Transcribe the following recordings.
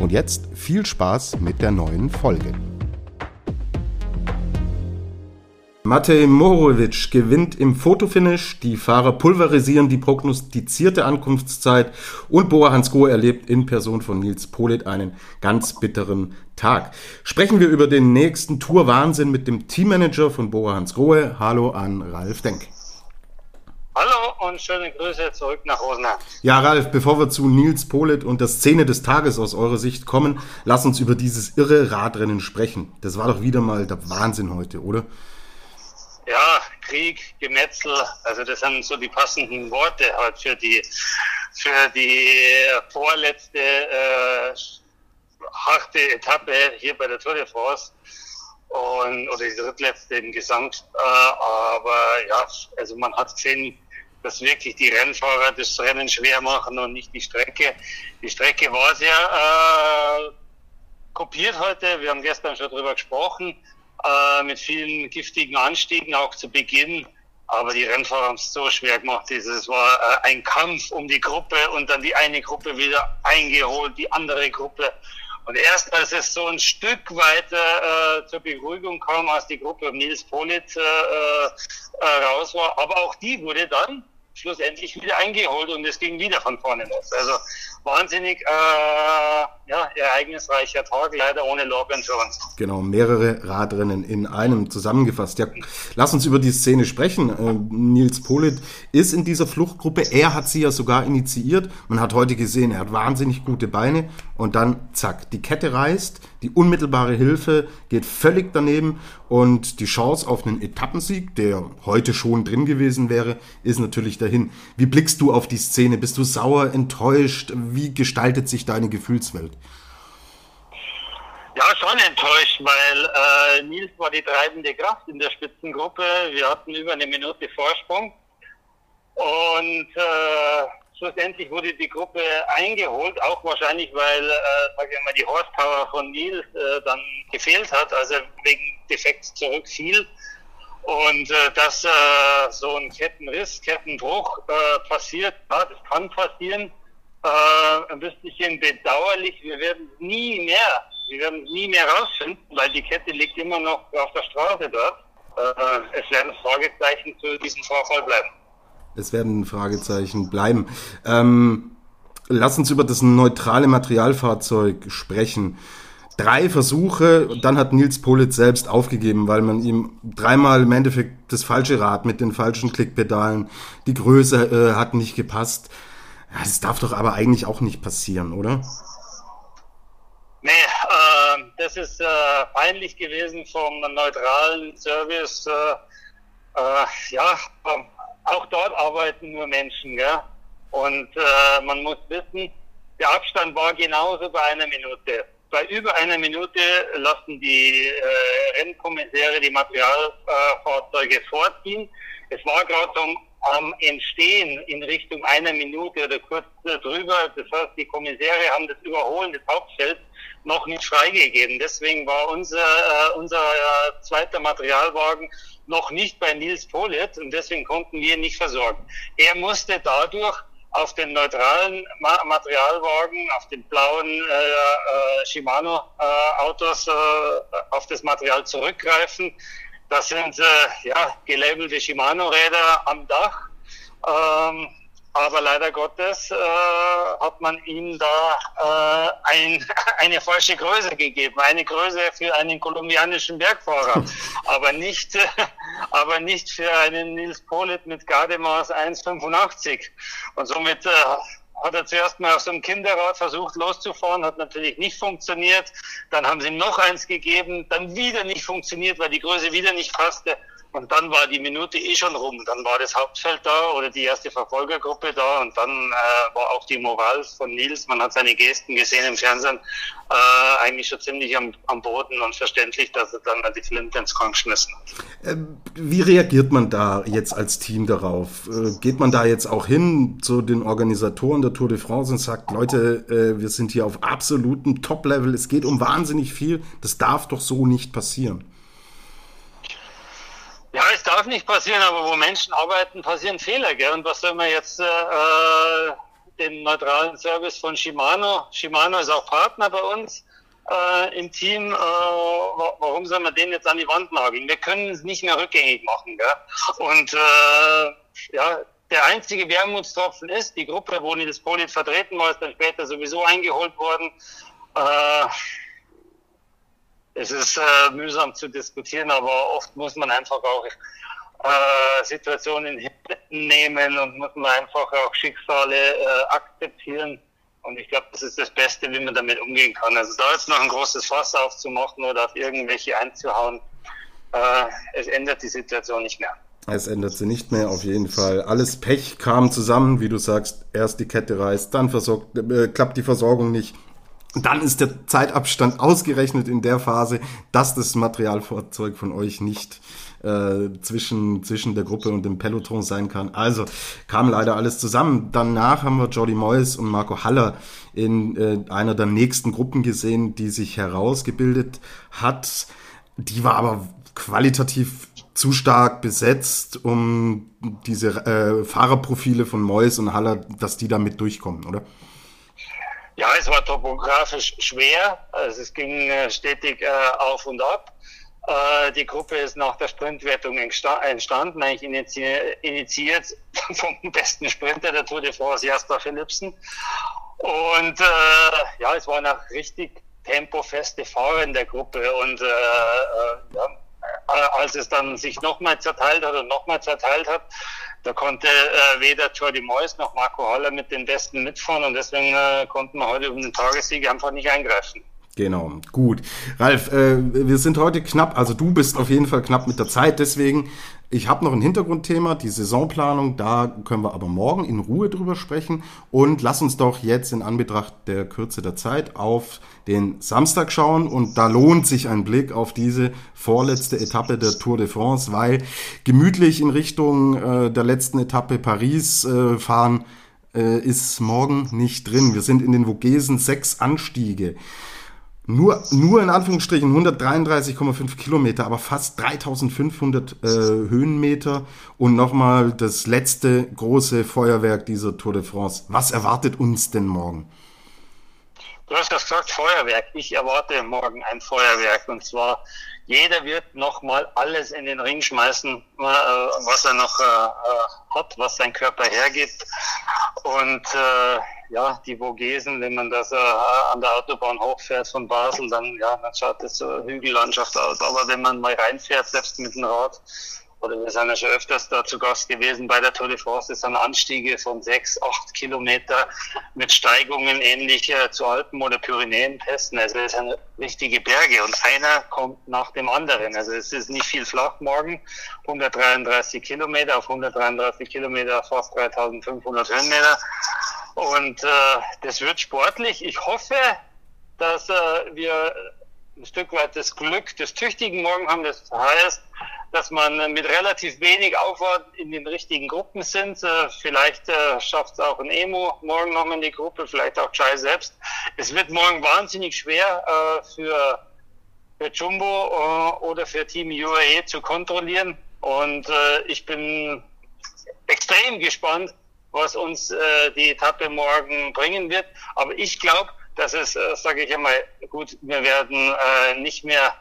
Und jetzt viel Spaß mit der neuen Folge. Matej Morovic gewinnt im Fotofinish, die Fahrer pulverisieren die prognostizierte Ankunftszeit und Boa Hansgrohe erlebt in Person von Nils Polit einen ganz bitteren Tag. Sprechen wir über den nächsten Tour-Wahnsinn mit dem Teammanager von Boa Hansgrohe. Hallo an Ralf Denk. Hallo und schöne Grüße zurück nach Rosenheim. Ja, Ralf, bevor wir zu Nils Polit und der Szene des Tages aus eurer Sicht kommen, lass uns über dieses irre Radrennen sprechen. Das war doch wieder mal der Wahnsinn heute, oder? Ja, Krieg, Gemetzel, also das sind so die passenden Worte halt für die für die vorletzte äh, harte Etappe hier bei der Tour de France und oder die drittletzte im Gesamt. Äh, aber ja, also man hat gesehen, dass wirklich die Rennfahrer das Rennen schwer machen und nicht die Strecke. Die Strecke war sehr äh, kopiert heute. Wir haben gestern schon drüber gesprochen, äh, mit vielen giftigen Anstiegen auch zu Beginn. Aber die Rennfahrer haben es so schwer gemacht. Es war äh, ein Kampf um die Gruppe und dann die eine Gruppe wieder eingeholt, die andere Gruppe. Und erst als es so ein Stück weiter äh, zur Beruhigung kam, als die Gruppe Nils Politz äh, äh, raus war, aber auch die wurde dann schlussendlich wieder eingeholt und es ging wieder von vorne los. Also wahnsinnig äh, ja, ereignisreicher Tag, leider ohne Logan Jones. Genau, mehrere Radrennen in einem zusammengefasst. Ja, lass uns über die Szene sprechen. Äh, Nils Polit ist in dieser Fluchtgruppe. Er hat sie ja sogar initiiert. Man hat heute gesehen, er hat wahnsinnig gute Beine. Und dann, zack, die Kette reißt, die unmittelbare Hilfe geht völlig daneben und die Chance auf einen Etappensieg, der heute schon drin gewesen wäre, ist natürlich dahin. Wie blickst du auf die Szene? Bist du sauer, enttäuscht? Wie gestaltet sich deine Gefühlswelt? Ja, schon enttäuscht, weil äh, Nils war die treibende Kraft in der Spitzengruppe. Wir hatten über eine Minute Vorsprung und äh, schlussendlich wurde die Gruppe eingeholt, auch wahrscheinlich, weil äh, sag ich mal, die Horsepower von Nils äh, dann gefehlt hat, also wegen Defekts zurückfiel. Und äh, dass äh, so ein Kettenriss, Kettenbruch äh, passiert, ja, das kann passieren. Äh, ein bisschen bedauerlich. Wir werden nie mehr, wir werden nie mehr rausfinden, weil die Kette liegt immer noch auf der Straße dort. Äh, es werden Fragezeichen zu diesem Vorfall bleiben. Es werden Fragezeichen bleiben. Ähm, lass uns über das neutrale Materialfahrzeug sprechen. Drei Versuche, dann hat Nils Politz selbst aufgegeben, weil man ihm dreimal im Endeffekt das falsche Rad mit den falschen Klickpedalen, die Größe äh, hat nicht gepasst. Das darf doch aber eigentlich auch nicht passieren, oder? Nee, äh, das ist äh, peinlich gewesen vom neutralen Service. Äh, äh ja, auch dort arbeiten nur Menschen, ja. Und äh, man muss wissen, der Abstand war genauso bei einer Minute. Bei über einer Minute lassen die äh, Rennkommissäre die Materialfahrzeuge vorziehen. Es war gerade so am Entstehen in Richtung einer Minute oder kurz drüber. Das heißt, die Kommissäre haben das Überholen des Hauptfelds noch nicht freigegeben. Deswegen war unser, äh, unser äh, zweiter Materialwagen noch nicht bei Nils Polit und deswegen konnten wir ihn nicht versorgen. Er musste dadurch auf den neutralen Ma Materialwagen, auf den blauen äh, äh, Shimano-Autos äh, auf das Material zurückgreifen. Das sind äh, ja gelabelte Shimano-Räder am Dach. Ähm, aber leider Gottes äh, hat man ihm da äh, ein, eine falsche Größe gegeben, eine Größe für einen kolumbianischen Bergfahrer, aber nicht, äh, aber nicht für einen Nils Polit mit Gardemaß 1,85. Und somit äh, hat er zuerst mal auf so einem Kinderrad versucht loszufahren, hat natürlich nicht funktioniert. Dann haben sie ihm noch eins gegeben, dann wieder nicht funktioniert, weil die Größe wieder nicht passte. Und dann war die Minute eh schon rum. Dann war das Hauptfeld da oder die erste Verfolgergruppe da und dann äh, war auch die Moral von Nils, man hat seine Gesten gesehen im Fernsehen, äh, eigentlich schon ziemlich am, am Boden und verständlich, dass er dann die Flinte ins Korn geschmissen hat. Ähm, wie reagiert man da jetzt als Team darauf? Äh, geht man da jetzt auch hin zu den Organisatoren der Tour de France und sagt, Leute, äh, wir sind hier auf absolutem Top-Level, es geht um wahnsinnig viel, das darf doch so nicht passieren? Darf nicht passieren, aber wo Menschen arbeiten, passieren Fehler. Gell? Und was soll man jetzt äh, äh, den neutralen Service von Shimano? Shimano ist auch Partner bei uns äh, im Team. Äh, warum soll man den jetzt an die Wand nageln? Wir können es nicht mehr rückgängig machen. Gell? Und äh, ja, der einzige Wermutstropfen ist, die Gruppe, wo Nils Polit vertreten war, ist dann später sowieso eingeholt worden. Äh, es ist äh, mühsam zu diskutieren, aber oft muss man einfach auch äh, Situationen nehmen und muss man einfach auch Schicksale äh, akzeptieren. Und ich glaube, das ist das Beste, wie man damit umgehen kann. Also da jetzt noch ein großes Fass aufzumachen oder auf irgendwelche einzuhauen, äh, es ändert die Situation nicht mehr. Es ändert sie nicht mehr, auf jeden Fall. Alles Pech kam zusammen, wie du sagst. Erst die Kette reißt, dann versorgt, äh, klappt die Versorgung nicht dann ist der Zeitabstand ausgerechnet in der Phase, dass das Materialfahrzeug von euch nicht äh, zwischen, zwischen der Gruppe und dem Peloton sein kann. Also kam leider alles zusammen. Danach haben wir Jordi Moyes und Marco Haller in äh, einer der nächsten Gruppen gesehen, die sich herausgebildet hat. Die war aber qualitativ zu stark besetzt, um diese äh, Fahrerprofile von Moyes und Haller, dass die da mit durchkommen, oder? Ja, es war topografisch schwer. Also es ging äh, stetig äh, auf und ab. Äh, die Gruppe ist nach der Sprintwertung entstanden, eigentlich initiiert, vom besten Sprinter der Tour de France, Jasper Philipsen. Und äh, ja, es waren auch richtig tempofeste Fahrer in der Gruppe. Und äh, äh, ja, als es dann sich nochmal zerteilt hat und nochmal zerteilt hat, da konnte äh, weder Jordi Moyes noch Marco Haller mit den Besten mitfahren und deswegen äh, konnten wir heute um den Tagessieg einfach nicht eingreifen. Genau, gut. Ralf, äh, wir sind heute knapp, also du bist auf jeden Fall knapp mit der Zeit, deswegen, ich habe noch ein Hintergrundthema, die Saisonplanung, da können wir aber morgen in Ruhe drüber sprechen und lass uns doch jetzt in Anbetracht der Kürze der Zeit auf den Samstag schauen und da lohnt sich ein Blick auf diese vorletzte Etappe der Tour de France, weil gemütlich in Richtung äh, der letzten Etappe Paris äh, fahren äh, ist morgen nicht drin. Wir sind in den Vogesen sechs Anstiege nur, nur in Anführungsstrichen 133,5 Kilometer, aber fast 3500 äh, Höhenmeter und nochmal das letzte große Feuerwerk dieser Tour de France. Was erwartet uns denn morgen? Du hast gesagt Feuerwerk. Ich erwarte morgen ein Feuerwerk und zwar jeder wird nochmal alles in den Ring schmeißen, äh, was er noch äh, äh, hat, was sein Körper hergibt. Und äh, ja, die Vogesen, wenn man das an der Autobahn hochfährt von Basel, dann ja, dann schaut das so Hügellandschaft aus. Aber wenn man mal reinfährt, selbst mit dem Rad, oder wir sind ja schon öfters da zu Gast gewesen bei der Tour de France, das sind Anstiege von sechs, acht Kilometer mit Steigungen ähnlich äh, zu Alpen- oder Pyrenäenpässen. Also es sind richtige Berge und einer kommt nach dem anderen. Also es ist nicht viel flach morgen. 133 Kilometer auf 133 Kilometer fast 3500 Höhenmeter. Und äh, das wird sportlich. Ich hoffe, dass äh, wir ein Stück weit das Glück des Tüchtigen morgen haben. Das heißt, dass man mit relativ wenig Aufwand in den richtigen Gruppen sind. Äh, vielleicht äh, schafft es auch ein Emo morgen noch in die Gruppe, vielleicht auch Chai selbst. Es wird morgen wahnsinnig schwer äh, für, für Jumbo oder für Team UAE zu kontrollieren. Und ich bin extrem gespannt, was uns die Etappe morgen bringen wird. Aber ich glaube, dass es, sage ich einmal, gut, wir werden nicht mehr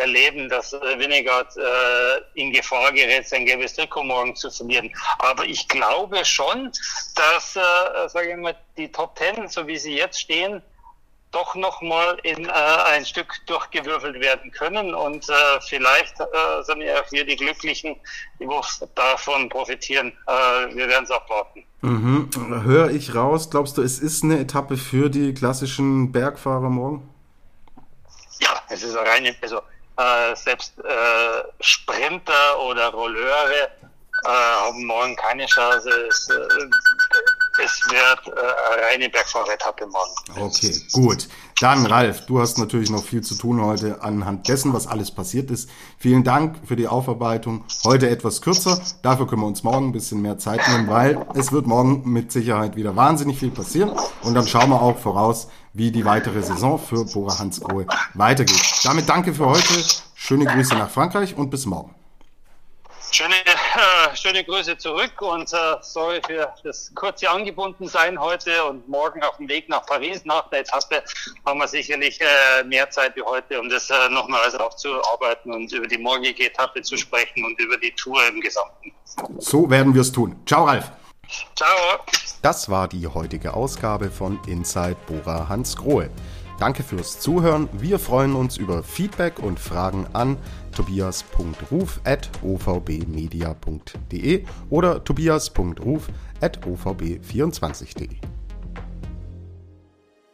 erleben, dass äh, Winnegard äh, in Gefahr gerät, sein gelbes Trikot morgen zu verlieren. Aber ich glaube schon, dass, äh, sage ich mal, die Top Ten, so wie sie jetzt stehen, doch nochmal in äh, ein Stück durchgewürfelt werden können. Und äh, vielleicht äh, sind ja wir die Glücklichen, die davon profitieren. Äh, wir werden es abwarten. Mhm. Höre ich raus, glaubst du, es ist eine Etappe für die klassischen Bergfahrer morgen? Ja, es ist eine reine, also Äh, selbst äh, Sprinter oder Rolleure haben morgen keine Chance. Es, es wird äh, eine reine Bergfahretappe morgen. Okay, gut. Dann, Ralf, du hast natürlich noch viel zu tun heute anhand dessen, was alles passiert ist. Vielen Dank für die Aufarbeitung. Heute etwas kürzer. Dafür können wir uns morgen ein bisschen mehr Zeit nehmen, weil es wird morgen mit Sicherheit wieder wahnsinnig viel passieren. Und dann schauen wir auch voraus, wie die weitere Saison für Bora Hansgrohe weitergeht. Damit danke für heute. Schöne Grüße nach Frankreich und bis morgen. Schöne, äh, schöne Grüße zurück und äh, sorry für das kurze Angebundensein heute und morgen auf dem Weg nach Paris nach der Etappe haben wir sicherlich äh, mehr Zeit wie heute, um das äh, nochmals aufzuarbeiten und über die morgige Etappe zu sprechen und über die Tour im Gesamten. So werden wir es tun. Ciao, Ralf. Ciao. Das war die heutige Ausgabe von Inside Bora Hans Grohe. Danke fürs Zuhören. Wir freuen uns über Feedback und Fragen an tobias.ruf.ovbmedia.de oder tobias.ruf.ovb24.de.